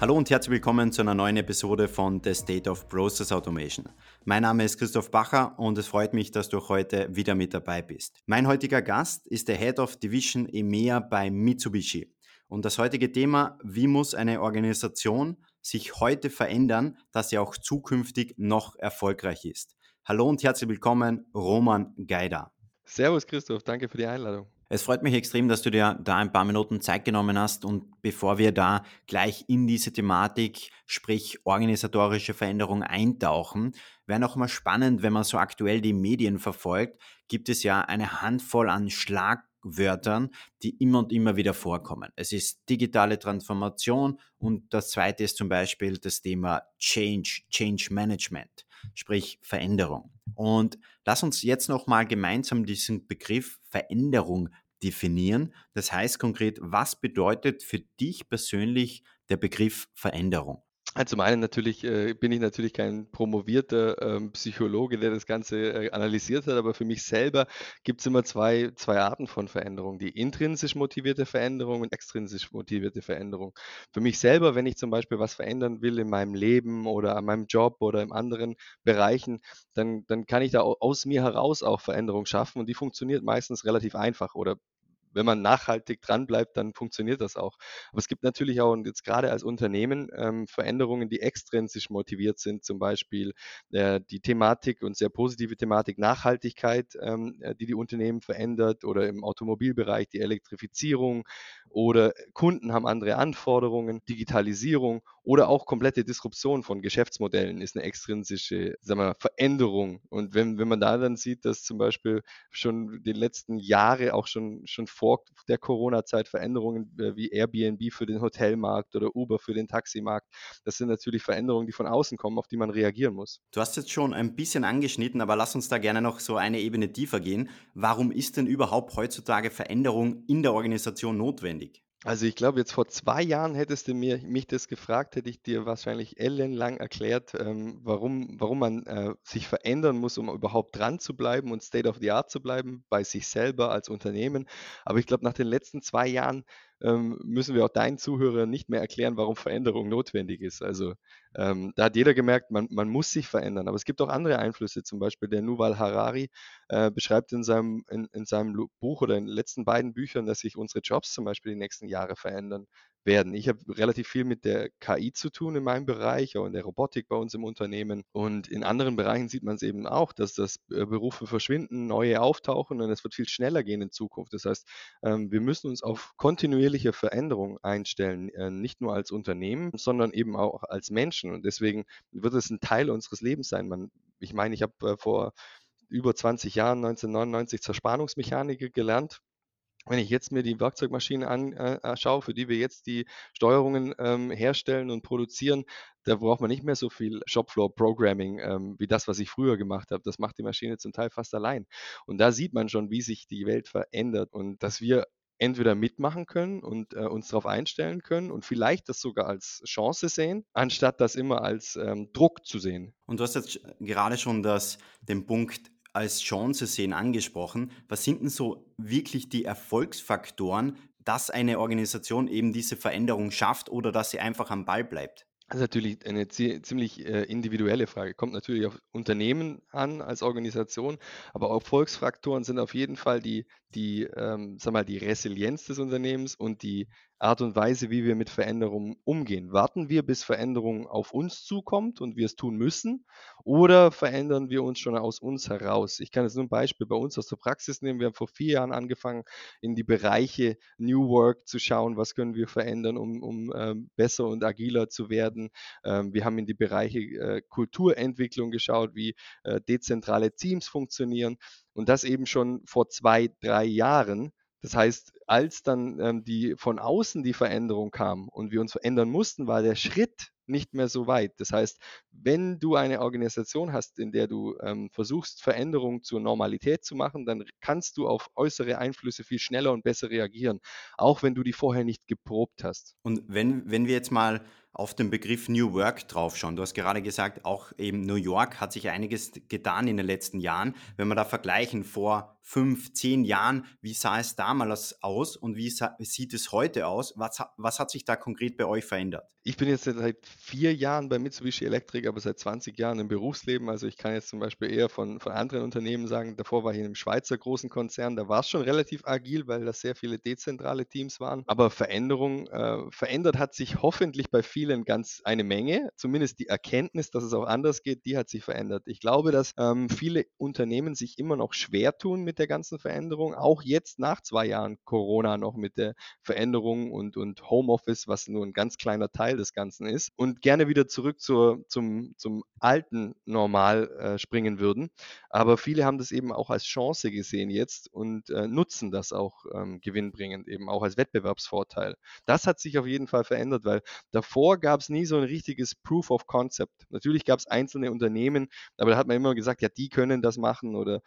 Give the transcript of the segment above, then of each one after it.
Hallo und herzlich willkommen zu einer neuen Episode von The State of Process Automation. Mein Name ist Christoph Bacher und es freut mich, dass du heute wieder mit dabei bist. Mein heutiger Gast ist der Head of Division EMEA bei Mitsubishi. Und das heutige Thema, wie muss eine Organisation sich heute verändern, dass sie auch zukünftig noch erfolgreich ist. Hallo und herzlich willkommen, Roman Geider. Servus Christoph, danke für die Einladung. Es freut mich extrem, dass du dir da ein paar Minuten Zeit genommen hast und bevor wir da gleich in diese Thematik, sprich organisatorische Veränderung eintauchen, wäre noch mal spannend, wenn man so aktuell die Medien verfolgt, gibt es ja eine Handvoll an Schlagwörtern, die immer und immer wieder vorkommen. Es ist digitale Transformation und das zweite ist zum Beispiel das Thema Change, Change Management, sprich Veränderung. Und lass uns jetzt nochmal gemeinsam diesen Begriff Veränderung definieren. Das heißt konkret, was bedeutet für dich persönlich der Begriff Veränderung? Zum einen natürlich äh, bin ich natürlich kein promovierter ähm, Psychologe, der das Ganze äh, analysiert hat, aber für mich selber gibt es immer zwei, zwei Arten von Veränderung. Die intrinsisch motivierte Veränderung und extrinsisch motivierte Veränderung. Für mich selber, wenn ich zum Beispiel was verändern will in meinem Leben oder an meinem Job oder in anderen Bereichen, dann, dann kann ich da aus mir heraus auch Veränderung schaffen und die funktioniert meistens relativ einfach oder wenn man nachhaltig dranbleibt, dann funktioniert das auch. Aber es gibt natürlich auch, und jetzt gerade als Unternehmen, ähm, Veränderungen, die extrinsisch motiviert sind, zum Beispiel äh, die Thematik und sehr positive Thematik Nachhaltigkeit, ähm, äh, die die Unternehmen verändert oder im Automobilbereich die Elektrifizierung oder Kunden haben andere Anforderungen, Digitalisierung oder auch komplette Disruption von Geschäftsmodellen ist eine extrinsische sagen wir, Veränderung. Und wenn, wenn man da dann sieht, dass zum Beispiel schon die letzten Jahre auch schon, schon vor der Corona-Zeit Veränderungen äh, wie Airbnb für den Hotelmarkt oder Uber für den Taximarkt, das sind natürlich Veränderungen, die von außen kommen, auf die man reagieren muss. Du hast jetzt schon ein bisschen angeschnitten, aber lass uns da gerne noch so eine Ebene tiefer gehen. Warum ist denn überhaupt heutzutage Veränderung in der Organisation notwendig? Also ich glaube, jetzt vor zwei Jahren hättest du mir, mich das gefragt, hätte ich dir wahrscheinlich ellenlang erklärt, ähm, warum, warum man äh, sich verändern muss, um überhaupt dran zu bleiben und State of the Art zu bleiben, bei sich selber als Unternehmen. Aber ich glaube, nach den letzten zwei Jahren ähm, müssen wir auch deinen Zuhörern nicht mehr erklären, warum Veränderung notwendig ist. Also ähm, da hat jeder gemerkt, man, man muss sich verändern. Aber es gibt auch andere Einflüsse, zum Beispiel der Nuval Harari äh, beschreibt in seinem, in, in seinem Buch oder in den letzten beiden Büchern, dass sich unsere Jobs zum Beispiel die nächsten Jahre verändern werden. Ich habe relativ viel mit der KI zu tun in meinem Bereich, auch in der Robotik bei uns im Unternehmen. Und in anderen Bereichen sieht man es eben auch, dass das äh, Berufe verschwinden, neue auftauchen und es wird viel schneller gehen in Zukunft. Das heißt, ähm, wir müssen uns auf kontinuierliche Veränderung einstellen, äh, nicht nur als Unternehmen, sondern eben auch als Menschen. Und deswegen wird es ein Teil unseres Lebens sein. Man, ich meine, ich habe äh, vor über 20 Jahren, 1999, zur Spannungsmechaniker gelernt wenn ich jetzt mir die Werkzeugmaschine anschaue, äh, für die wir jetzt die Steuerungen ähm, herstellen und produzieren, da braucht man nicht mehr so viel Shopfloor-Programming ähm, wie das, was ich früher gemacht habe. Das macht die Maschine zum Teil fast allein. Und da sieht man schon, wie sich die Welt verändert und dass wir entweder mitmachen können und äh, uns darauf einstellen können und vielleicht das sogar als Chance sehen, anstatt das immer als ähm, Druck zu sehen. Und du hast jetzt gerade schon das, den Punkt als Chance sehen angesprochen. Was sind denn so wirklich die Erfolgsfaktoren, dass eine Organisation eben diese Veränderung schafft oder dass sie einfach am Ball bleibt? Das ist natürlich eine ziemlich äh, individuelle Frage. Kommt natürlich auf Unternehmen an als Organisation, aber Erfolgsfaktoren sind auf jeden Fall die, die, ähm, sag mal, die Resilienz des Unternehmens und die Art und Weise, wie wir mit Veränderungen umgehen. Warten wir, bis Veränderung auf uns zukommt und wir es tun müssen, oder verändern wir uns schon aus uns heraus? Ich kann jetzt nur ein Beispiel bei uns aus der Praxis nehmen. Wir haben vor vier Jahren angefangen, in die Bereiche New Work zu schauen, was können wir verändern, um, um ähm, besser und agiler zu werden. Ähm, wir haben in die Bereiche äh, Kulturentwicklung geschaut, wie äh, dezentrale Teams funktionieren. Und das eben schon vor zwei, drei Jahren. Das heißt, als dann ähm, die von außen die Veränderung kam und wir uns verändern mussten, war der Schritt nicht mehr so weit. Das heißt, wenn du eine Organisation hast, in der du ähm, versuchst, Veränderungen zur Normalität zu machen, dann kannst du auf äußere Einflüsse viel schneller und besser reagieren, auch wenn du die vorher nicht geprobt hast. Und wenn, wenn wir jetzt mal auf den Begriff New Work draufschauen. Du hast gerade gesagt, auch eben New York hat sich einiges getan in den letzten Jahren. Wenn wir da vergleichen vor fünf, zehn Jahren, wie sah es damals aus und wie sieht es heute aus? Was, was hat sich da konkret bei euch verändert? Ich bin jetzt seit vier Jahren bei Mitsubishi Electric, aber seit 20 Jahren im Berufsleben. Also ich kann jetzt zum Beispiel eher von, von anderen Unternehmen sagen, davor war ich in einem Schweizer großen Konzern, da war es schon relativ agil, weil da sehr viele dezentrale Teams waren. Aber Veränderung, äh, verändert hat sich hoffentlich bei vielen ganz eine Menge. Zumindest die Erkenntnis, dass es auch anders geht, die hat sich verändert. Ich glaube, dass ähm, viele Unternehmen sich immer noch schwer tun mit der ganzen Veränderung, auch jetzt nach zwei Jahren Corona noch mit der Veränderung und, und Homeoffice, was nur ein ganz kleiner Teil des Ganzen ist und gerne wieder zurück zur, zum, zum alten Normal äh, springen würden. Aber viele haben das eben auch als Chance gesehen jetzt und äh, nutzen das auch ähm, gewinnbringend, eben auch als Wettbewerbsvorteil. Das hat sich auf jeden Fall verändert, weil davor gab es nie so ein richtiges Proof of Concept. Natürlich gab es einzelne Unternehmen, aber da hat man immer gesagt, ja, die können das machen oder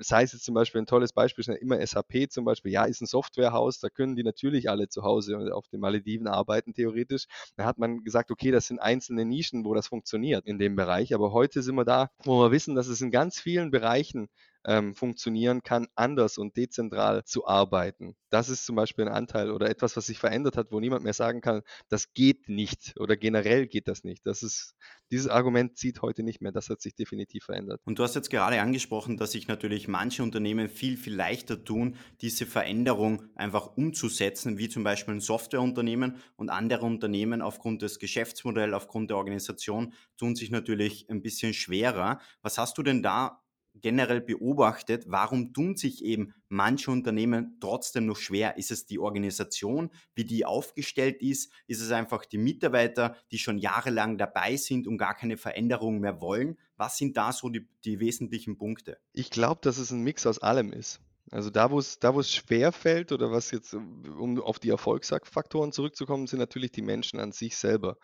sei es jetzt zum Beispiel ein tolles Beispiel, ist immer SAP zum Beispiel, ja, ist ein Softwarehaus, da können die natürlich alle zu Hause auf den Malediven arbeiten, theoretisch. Da hat man gesagt, okay, das sind einzelne Nischen, wo das funktioniert in dem Bereich. Aber heute sind wir da, wo wir wissen, dass es in ganz vielen Bereichen ähm, funktionieren kann, anders und dezentral zu arbeiten. Das ist zum Beispiel ein Anteil oder etwas, was sich verändert hat, wo niemand mehr sagen kann, das geht nicht oder generell geht das nicht. Das ist, dieses Argument zieht heute nicht mehr. Das hat sich definitiv verändert. Und du hast jetzt gerade angesprochen, dass sich natürlich manche Unternehmen viel, viel leichter tun, diese Veränderung einfach umzusetzen, wie zum Beispiel ein Softwareunternehmen und andere Unternehmen aufgrund des Geschäftsmodells, aufgrund der Organisation tun sich natürlich ein bisschen schwerer. Was hast du denn da generell beobachtet, warum tun sich eben manche Unternehmen trotzdem noch schwer? Ist es die Organisation, wie die aufgestellt ist? Ist es einfach die Mitarbeiter, die schon jahrelang dabei sind und gar keine Veränderung mehr wollen? Was sind da so die, die wesentlichen Punkte? Ich glaube, dass es ein Mix aus allem ist. Also da, wo es, da, wo es schwer fällt oder was jetzt, um auf die Erfolgsfaktoren zurückzukommen, sind natürlich die Menschen an sich selber.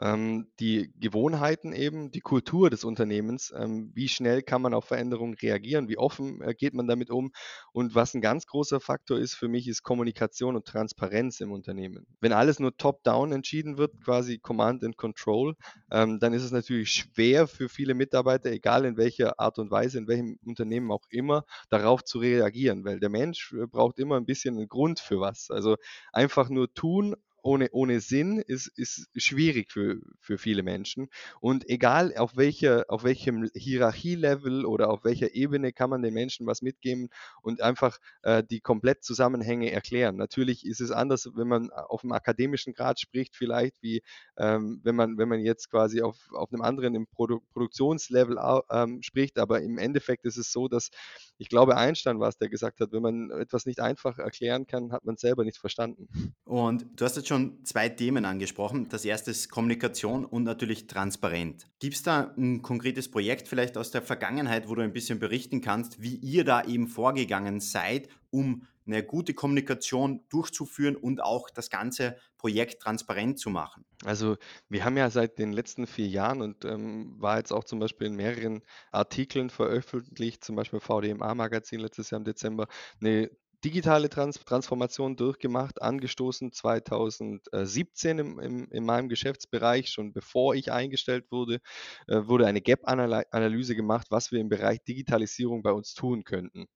Ähm, die Gewohnheiten eben, die Kultur des Unternehmens, ähm, wie schnell kann man auf Veränderungen reagieren, wie offen äh, geht man damit um? Und was ein ganz großer Faktor ist für mich, ist Kommunikation und Transparenz im Unternehmen. Wenn alles nur top-down entschieden wird, quasi Command and Control, ähm, dann ist es natürlich schwer für viele Mitarbeiter, egal in welcher Art und Weise, in welchem Unternehmen auch immer, darauf zu reagieren, weil der Mensch äh, braucht immer ein bisschen einen Grund für was. Also einfach nur tun, ohne, ohne Sinn ist, ist schwierig für, für viele Menschen. Und egal auf, welcher, auf welchem Hierarchielevel oder auf welcher Ebene kann man den Menschen was mitgeben und einfach äh, die komplett Zusammenhänge erklären. Natürlich ist es anders, wenn man auf einem akademischen Grad spricht, vielleicht wie ähm, wenn, man, wenn man jetzt quasi auf, auf einem anderen im Produ Produktionslevel ähm, spricht. Aber im Endeffekt ist es so, dass ich glaube, Einstein war es, der gesagt hat, wenn man etwas nicht einfach erklären kann, hat man es selber nicht verstanden. Und du hast jetzt schon zwei Themen angesprochen. Das erste ist Kommunikation und natürlich transparent. Gibt es da ein konkretes Projekt vielleicht aus der Vergangenheit, wo du ein bisschen berichten kannst, wie ihr da eben vorgegangen seid, um eine gute Kommunikation durchzuführen und auch das ganze Projekt transparent zu machen? Also wir haben ja seit den letzten vier Jahren und ähm, war jetzt auch zum Beispiel in mehreren Artikeln veröffentlicht, zum Beispiel VDMA-Magazin letztes Jahr im Dezember, eine digitale Trans Transformation durchgemacht, angestoßen 2017 im, im, in meinem Geschäftsbereich, schon bevor ich eingestellt wurde, äh, wurde eine Gap-Analyse gemacht, was wir im Bereich Digitalisierung bei uns tun könnten.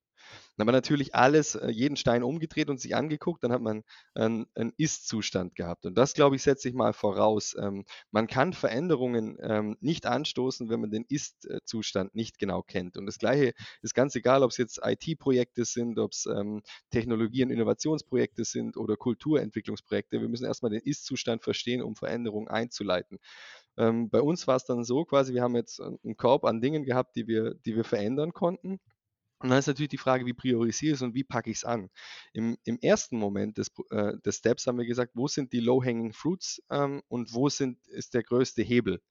Dann hat man natürlich alles, äh, jeden Stein umgedreht und sich angeguckt, dann hat man einen, einen Ist-Zustand gehabt. Und das, glaube ich, setze ich mal voraus. Ähm, man kann Veränderungen ähm, nicht anstoßen, wenn man den Ist-Zustand nicht genau kennt. Und das Gleiche ist ganz egal, ob es jetzt IT-Projekte sind, ob es ähm, Technologie- und Innovationsprojekte sind oder Kulturentwicklungsprojekte. Wir müssen erstmal den Ist-Zustand verstehen, um Veränderungen einzuleiten. Ähm, bei uns war es dann so quasi, wir haben jetzt einen Korb an Dingen gehabt, die wir, die wir verändern konnten. Und dann ist natürlich die Frage, wie priorisiere ich es und wie packe ich es an? Im, Im, ersten Moment des, äh, des, Steps haben wir gesagt, wo sind die Low-Hanging Fruits ähm, und wo sind, ist der größte Hebel?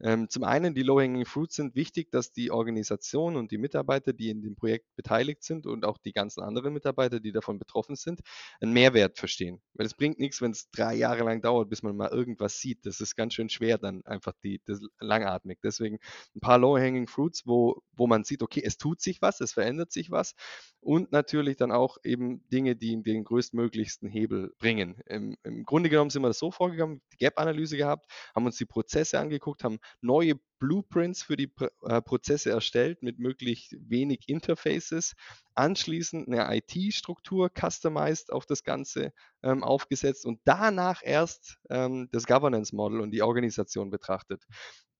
Ähm, zum einen, die Low-Hanging Fruits sind wichtig, dass die Organisation und die Mitarbeiter, die in dem Projekt beteiligt sind und auch die ganzen anderen Mitarbeiter, die davon betroffen sind, einen Mehrwert verstehen. Weil es bringt nichts, wenn es drei Jahre lang dauert, bis man mal irgendwas sieht. Das ist ganz schön schwer dann einfach die, das langatmig. Deswegen ein paar Low-Hanging Fruits, wo, wo man sieht, okay, es tut sich was, es verändert sich was und natürlich dann auch eben Dinge, die den größtmöglichsten Hebel bringen. Im, Im, Grunde genommen sind wir das so vorgegangen, die Gap-Analyse gehabt, haben uns die Prozesse angeguckt, haben neue Blueprints für die äh, Prozesse erstellt mit möglichst wenig Interfaces, anschließend eine IT-Struktur customized auf das Ganze ähm, aufgesetzt und danach erst ähm, das Governance Model und die Organisation betrachtet.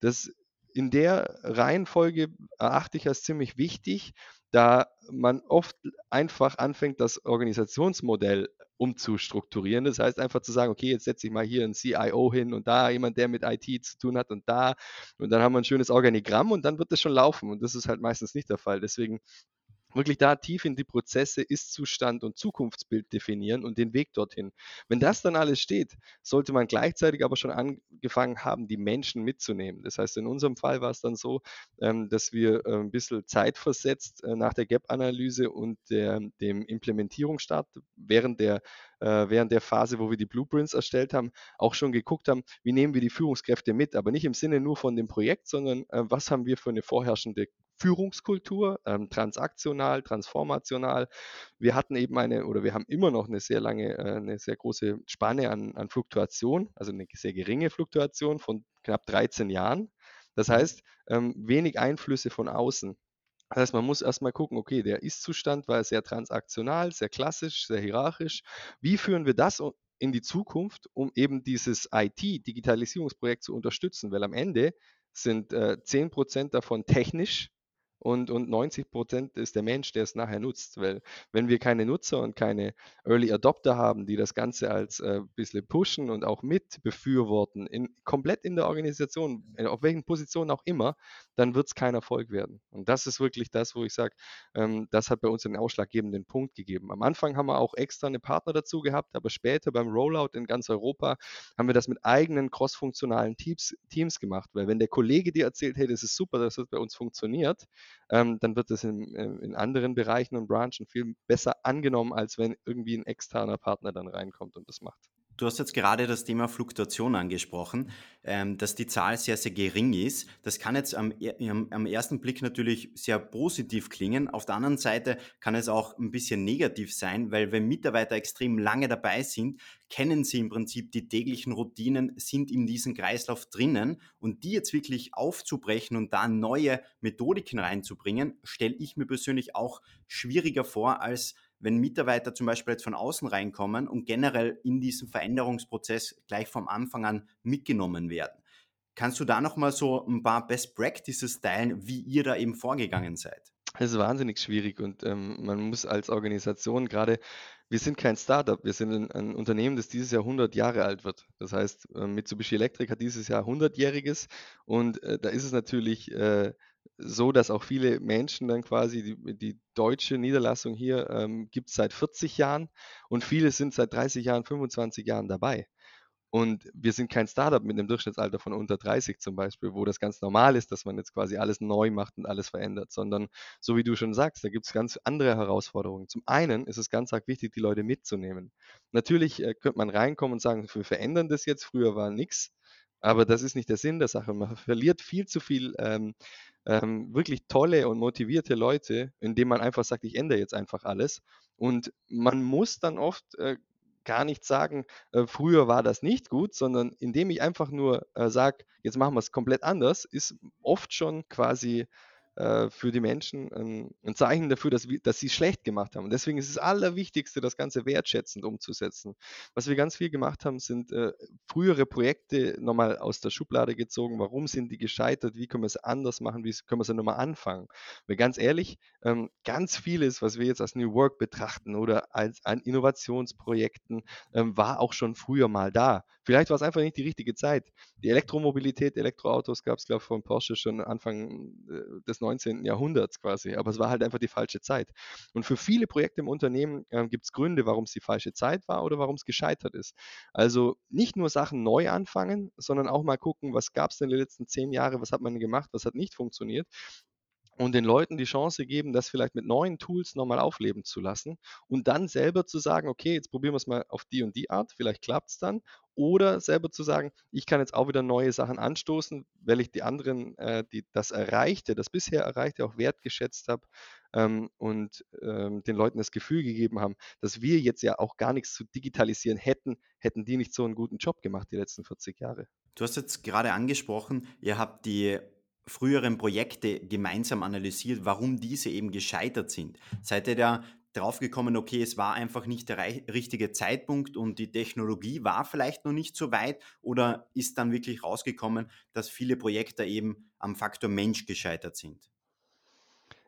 Das in der Reihenfolge erachte ich als ziemlich wichtig, da man oft einfach anfängt, das Organisationsmodell umzustrukturieren. Das heißt einfach zu sagen, okay, jetzt setze ich mal hier einen CIO hin und da jemand, der mit IT zu tun hat und da und dann haben wir ein schönes Organigramm und dann wird es schon laufen und das ist halt meistens nicht der Fall. Deswegen wirklich da tief in die Prozesse, Ist-Zustand und Zukunftsbild definieren und den Weg dorthin. Wenn das dann alles steht, sollte man gleichzeitig aber schon angefangen haben, die Menschen mitzunehmen. Das heißt, in unserem Fall war es dann so, ähm, dass wir äh, ein bisschen zeitversetzt äh, nach der Gap-Analyse und der, dem Implementierungsstart während der, äh, während der Phase, wo wir die Blueprints erstellt haben, auch schon geguckt haben, wie nehmen wir die Führungskräfte mit, aber nicht im Sinne nur von dem Projekt, sondern was haben wir für eine vorherrschende Führungskultur, ähm, transaktional, transformational. Wir hatten eben eine oder wir haben immer noch eine sehr lange, äh, eine sehr große Spanne an, an Fluktuation, also eine sehr geringe Fluktuation von knapp 13 Jahren. Das heißt, ähm, wenig Einflüsse von außen. Das heißt, man muss erstmal gucken, okay, der Ist-Zustand war sehr transaktional, sehr klassisch, sehr hierarchisch. Wie führen wir das in die Zukunft, um eben dieses IT-Digitalisierungsprojekt zu unterstützen? Weil am Ende sind äh, 10% davon technisch und, und 90 Prozent ist der Mensch, der es nachher nutzt. Weil wenn wir keine Nutzer und keine Early Adopter haben, die das Ganze als äh, bisschen pushen und auch mit befürworten, in, komplett in der Organisation, äh, auf welchen Positionen auch immer, dann wird es kein Erfolg werden. Und das ist wirklich das, wo ich sage, ähm, das hat bei uns einen ausschlaggebenden Punkt gegeben. Am Anfang haben wir auch externe Partner dazu gehabt, aber später beim Rollout in ganz Europa haben wir das mit eigenen crossfunktionalen Teams, Teams gemacht. Weil wenn der Kollege dir erzählt, hey, das ist super, dass das bei uns funktioniert, ähm, dann wird das in, äh, in, anderen Bereichen und Branchen viel besser angenommen, als wenn irgendwie ein externer Partner dann reinkommt und das macht. Du hast jetzt gerade das Thema Fluktuation angesprochen, ähm, dass die Zahl sehr, sehr gering ist. Das kann jetzt am, am, ersten Blick natürlich sehr positiv klingen. Auf der anderen Seite kann es auch ein bisschen negativ sein, weil wenn Mitarbeiter extrem lange dabei sind, kennen sie im Prinzip die täglichen Routinen, sind in diesem Kreislauf drinnen und die jetzt wirklich aufzubrechen und da neue Methodiken reinzubringen, stelle ich mir persönlich auch schwieriger vor als wenn Mitarbeiter zum Beispiel jetzt von außen reinkommen und generell in diesem Veränderungsprozess gleich vom Anfang an mitgenommen werden. Kannst du da nochmal so ein paar Best Practices teilen, wie ihr da eben vorgegangen seid? Es ist wahnsinnig schwierig und ähm, man muss als Organisation gerade, wir sind kein Startup, wir sind ein, ein, Unternehmen, das dieses Jahr 100 Jahre alt wird. Das heißt, äh, Mitsubishi Electric hat dieses Jahr 100-jähriges und äh, da ist es natürlich äh, so, dass auch viele Menschen dann quasi die, die deutsche Niederlassung hier ähm, gibt seit 40 Jahren und viele sind seit 30 Jahren, 25 Jahren dabei. Und wir sind kein Startup mit einem Durchschnittsalter von unter 30 zum Beispiel, wo das ganz normal ist, dass man jetzt quasi alles neu macht und alles verändert, sondern so wie du schon sagst, da gibt es ganz andere Herausforderungen. Zum einen ist es ganz arg wichtig, die Leute mitzunehmen. Natürlich äh, könnte man reinkommen und sagen, wir verändern das jetzt, früher war nichts, aber das ist nicht der Sinn der Sache. Man verliert viel zu viel ähm, ähm, wirklich tolle und motivierte Leute, indem man einfach sagt, ich ändere jetzt einfach alles. Und man muss dann oft äh, gar nicht sagen, äh, früher war das nicht gut, sondern indem ich einfach nur äh, sage, jetzt machen wir es komplett anders, ist oft schon quasi äh, für die Menschen ein, ein Zeichen dafür, dass, wir, dass sie schlecht gemacht haben. Und deswegen ist es das Allerwichtigste, das Ganze wertschätzend umzusetzen. Was wir ganz viel gemacht haben, sind äh, frühere Projekte nochmal aus der Schublade gezogen. Warum sind die gescheitert? Wie können wir es anders machen? Wie können wir es nochmal anfangen? Weil ganz ehrlich, ähm, ganz vieles, was wir jetzt als New Work betrachten oder als an Innovationsprojekten, ähm, war auch schon früher mal da. Vielleicht war es einfach nicht die richtige Zeit. Die Elektromobilität, Elektroautos gab es, glaube ich, von Porsche schon Anfang äh, des 19. Jahrhunderts quasi, aber es war halt einfach die falsche Zeit. Und für viele Projekte im Unternehmen äh, gibt es Gründe, warum es die falsche Zeit war oder warum es gescheitert ist. Also nicht nur Sachen neu anfangen, sondern auch mal gucken, was gab es denn die letzten zehn Jahre, was hat man gemacht, was hat nicht funktioniert und den Leuten die Chance geben, das vielleicht mit neuen Tools nochmal aufleben zu lassen und dann selber zu sagen, okay, jetzt probieren wir es mal auf die und die Art, vielleicht klappt es dann. Oder selber zu sagen, ich kann jetzt auch wieder neue Sachen anstoßen, weil ich die anderen, äh, die das Erreichte, das bisher Erreichte auch wertgeschätzt habe ähm, und ähm, den Leuten das Gefühl gegeben haben, dass wir jetzt ja auch gar nichts zu digitalisieren hätten, hätten die nicht so einen guten Job gemacht die letzten 40 Jahre. Du hast jetzt gerade angesprochen, ihr habt die früheren Projekte gemeinsam analysiert, warum diese eben gescheitert sind. Seid ihr da draufgekommen, okay, es war einfach nicht der richtige Zeitpunkt und die Technologie war vielleicht noch nicht so weit oder ist dann wirklich rausgekommen, dass viele Projekte eben am Faktor Mensch gescheitert sind?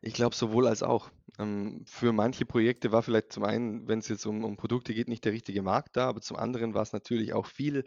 Ich glaube sowohl als auch. Ähm, für manche Projekte war vielleicht zum einen, wenn es jetzt um, um Produkte geht, nicht der richtige Markt da, aber zum anderen war es natürlich auch viel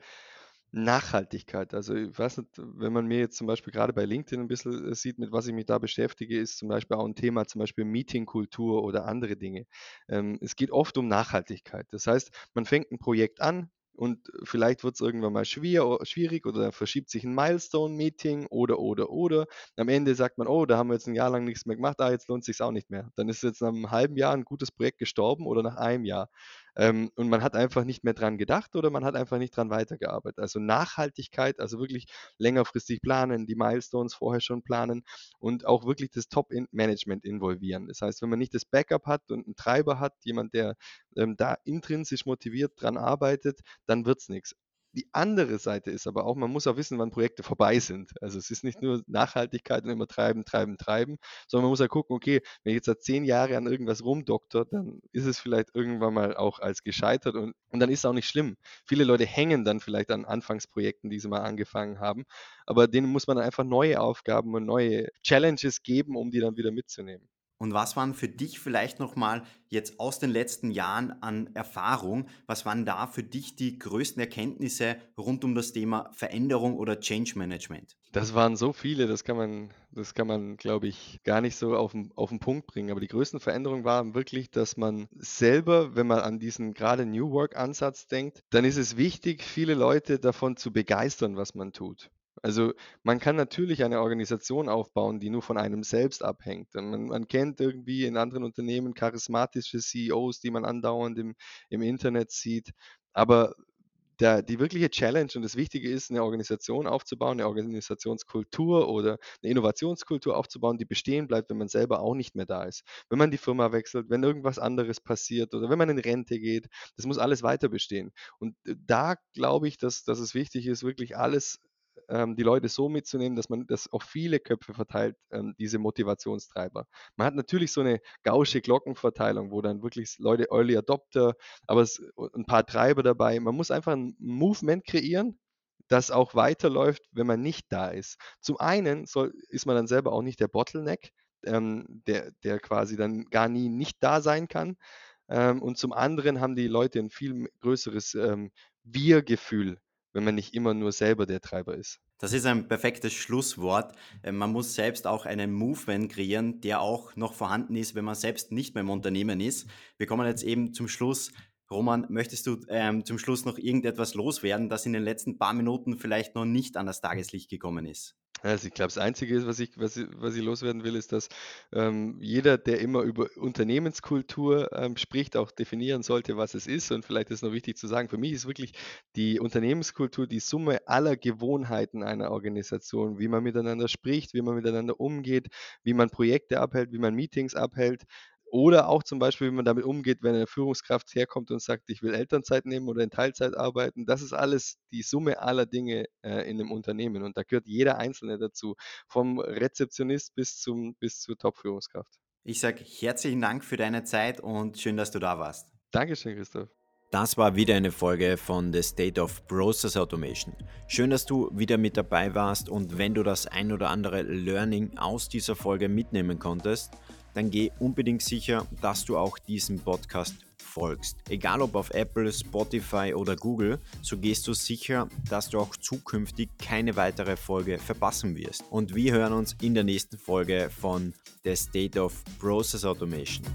Nachhaltigkeit. Also ich weiß nicht, wenn man mir jetzt zum Beispiel gerade bei LinkedIn ein bisschen äh, sieht, mit was ich mich da beschäftige, ist zum Beispiel auch ein Thema, zum Beispiel Meetingkultur oder andere Dinge. Ähm, es geht oft um Nachhaltigkeit. Das heißt, man fängt ein Projekt an, und vielleicht wird es irgendwann mal schwierig oder verschiebt sich ein Milestone-Meeting oder, oder, oder. Am Ende sagt man, oh, da haben wir jetzt ein Jahr lang nichts mehr gemacht, ah, jetzt lohnt es sich auch nicht mehr. Dann ist jetzt nach einem halben Jahr ein gutes Projekt gestorben oder nach einem Jahr. Ähm, und man hat einfach nicht mehr dran gedacht oder man hat einfach nicht dran weitergearbeitet. Also Nachhaltigkeit, also wirklich längerfristig planen, die Milestones vorher schon planen und auch wirklich das Top-Management involvieren. Das heißt, wenn man nicht das Backup hat und einen Treiber hat, jemand, der ähm, da intrinsisch motiviert dran arbeitet, dann wird es nichts. Die andere Seite ist aber auch, man muss auch wissen, wann Projekte vorbei sind. Also es ist nicht nur Nachhaltigkeit und immer treiben, treiben, treiben, sondern man muss ja gucken, okay, wenn ich jetzt seit zehn Jahren an irgendwas rumdoktor, dann ist es vielleicht irgendwann mal auch als gescheitert und, und dann ist es auch nicht schlimm. Viele Leute hängen dann vielleicht an Anfangsprojekten, die sie mal angefangen haben, aber denen muss man einfach neue Aufgaben und neue Challenges geben, um die dann wieder mitzunehmen. Und was waren für dich vielleicht nochmal jetzt aus den letzten Jahren an Erfahrung, was waren da für dich die größten Erkenntnisse rund um das Thema Veränderung oder Change Management? Das waren so viele, das kann man, das kann man, glaube ich, gar nicht so auf den, auf den Punkt bringen. Aber die größten Veränderungen waren wirklich, dass man selber, wenn man an diesen gerade New Work Ansatz denkt, dann ist es wichtig, viele Leute davon zu begeistern, was man tut. Also man kann natürlich eine Organisation aufbauen, die nur von einem selbst abhängt. man, man kennt irgendwie in anderen Unternehmen charismatische CEOs, die man andauernd im, im Internet sieht. Aber der, die wirkliche Challenge und das Wichtige ist, eine Organisation aufzubauen, eine Organisationskultur oder eine Innovationskultur aufzubauen, die bestehen bleibt, wenn man selber auch nicht mehr da ist. Wenn man die Firma wechselt, wenn irgendwas anderes passiert oder wenn man in Rente geht, das muss alles weiter bestehen. Und äh, da glaube ich, dass, dass es wichtig ist, wirklich alles ähm, die Leute so mitzunehmen, dass man das auf viele Köpfe verteilt, ähm, diese Motivationstreiber. Man hat natürlich so eine gausche Glockenverteilung, wo dann wirklich Leute Early Adopter, aber es, ein paar Treiber dabei. Man muss einfach ein Movement kreieren, das auch weiterläuft, wenn man nicht da ist. Zum einen soll, ist man dann selber auch nicht der Bottleneck, ähm, der, der quasi dann gar nie nicht da sein kann. Ähm, und zum anderen haben die Leute ein viel größeres ähm, Wir-Gefühl wenn man nicht immer nur selber der Treiber ist. Das ist ein perfektes Schlusswort. Äh, man muss selbst auch einen Movement kreieren, der auch noch vorhanden ist, wenn man selbst nicht mehr im Unternehmen ist. Wir kommen jetzt eben zum Schluss. Roman, möchtest du ähm, zum Schluss noch irgendetwas loswerden, das in den letzten paar Minuten vielleicht noch nicht an das Tageslicht gekommen ist? Also ich glaube, das Einzige ist, was ich, was, ich, was ich loswerden will, ist, dass ähm, jeder, der immer über Unternehmenskultur ähm, spricht, auch definieren sollte, was es ist. Und vielleicht ist noch wichtig zu sagen, für mich ist wirklich die Unternehmenskultur die Summe aller Gewohnheiten einer Organisation, wie man miteinander spricht, wie man miteinander umgeht, wie man Projekte abhält, wie man Meetings abhält, oder auch zum Beispiel, wie man damit umgeht, wenn eine Führungskraft herkommt und sagt, ich will Elternzeit nehmen oder in Teilzeit arbeiten. Das ist alles die Summe aller Dinge äh, in einem Unternehmen. Und da gehört jeder Einzelne dazu, vom Rezeptionist bis, zum, bis zur Top-Führungskraft. Ich sage herzlichen Dank für deine Zeit und schön, dass du da warst. Dankeschön, Christoph. Das war wieder eine Folge von The State of Process Automation. Schön, dass du wieder mit dabei warst und wenn du das ein oder andere Learning aus dieser Folge mitnehmen konntest, dann geh unbedingt sicher, dass du auch diesen Podcast folgst, egal ob auf Apple, Spotify oder Google, so gehst du sicher, dass du auch zukünftig keine weitere Folge verpassen wirst. Und wir hören uns in der nächsten Folge von The State of Process Automation.